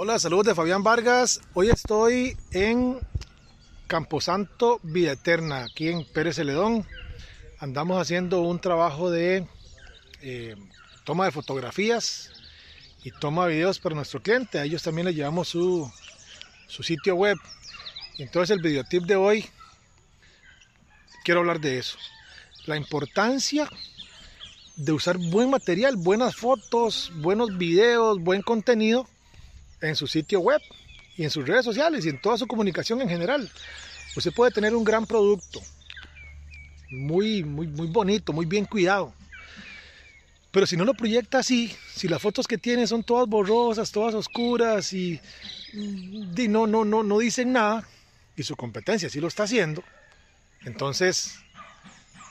Hola, saludos de Fabián Vargas. Hoy estoy en Camposanto Vida Eterna, aquí en Pérez Celedón. Andamos haciendo un trabajo de eh, toma de fotografías y toma de videos para nuestro cliente. A ellos también les llevamos su, su sitio web. Entonces el videotip de hoy, quiero hablar de eso. La importancia de usar buen material, buenas fotos, buenos videos, buen contenido en su sitio web y en sus redes sociales y en toda su comunicación en general. Usted puede tener un gran producto, muy, muy, muy bonito, muy bien cuidado. Pero si no lo proyecta así, si las fotos que tiene son todas borrosas, todas oscuras y, no, no, no, no dicen nada, y su competencia sí lo está haciendo, entonces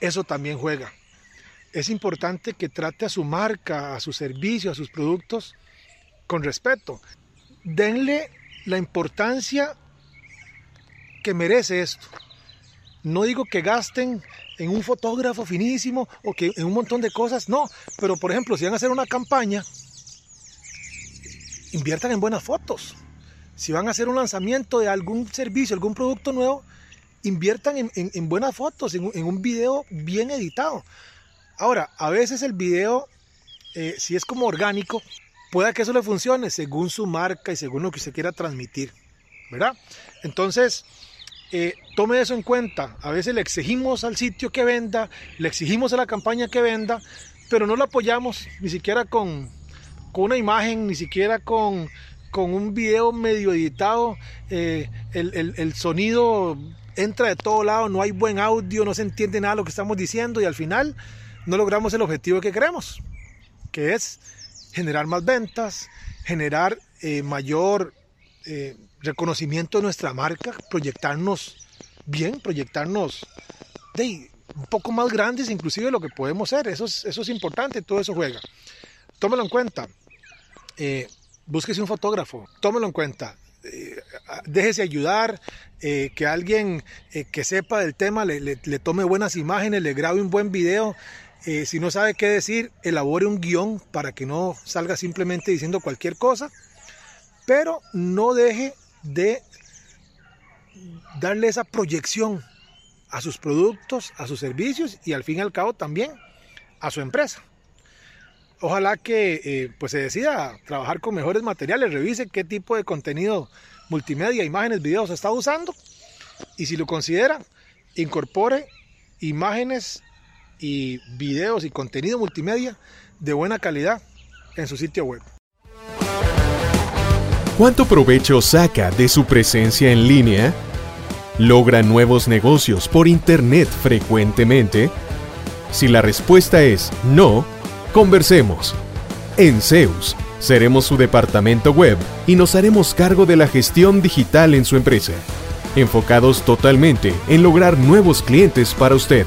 eso también juega. Es importante que trate a su marca, a su servicio, a sus productos con respeto denle la importancia que merece esto. No digo que gasten en un fotógrafo finísimo o que en un montón de cosas, no, pero por ejemplo, si van a hacer una campaña, inviertan en buenas fotos. Si van a hacer un lanzamiento de algún servicio, algún producto nuevo, inviertan en, buenas fotos, en, un video bien editado. Ahora, a veces el video, eh, si es como orgánico, pueda que eso le funcione según su marca y según lo que se quiera transmitir, ¿verdad? Entonces, eh, tome eso en cuenta. A veces le exigimos al sitio que venda, le exigimos a la campaña que venda, pero no lo apoyamos ni siquiera con, una imagen, ni siquiera con, un video medio editado. Eh, el, el sonido entra de todo lado, no hay buen audio, no se entiende nada de lo que estamos diciendo y al final no logramos el objetivo que queremos, que es generar más ventas, generar eh, mayor eh, reconocimiento de nuestra marca, proyectarnos bien, proyectarnos de, un poco más grandes inclusive de lo que podemos ser. Eso es, eso es importante, todo eso juega. Tómelo en cuenta. Eh, búsquese un fotógrafo, tómelo en cuenta. déjese ayudar, que alguien que sepa del tema le, le, tome buenas imágenes, le grabe un buen video, eh, si no sabe qué decir, elabore un guion para que no salga simplemente diciendo cualquier cosa, pero no deje de darle esa proyección a sus productos, a sus servicios y al fin y al cabo también a su empresa. Ojalá que eh, pues se decida trabajar con mejores materiales, revise qué tipo de contenido multimedia, imágenes, videos está usando y si lo considera, incorpore imágenes y videos y contenido multimedia de buena calidad en su sitio web. ¿Cuánto provecho saca de su presencia en línea? ¿Logra nuevos negocios por Internet frecuentemente? Si la respuesta es no, conversemos. En Zeus seremos su departamento web y nos haremos cargo de la gestión digital en su empresa, enfocados totalmente en lograr nuevos clientes para usted.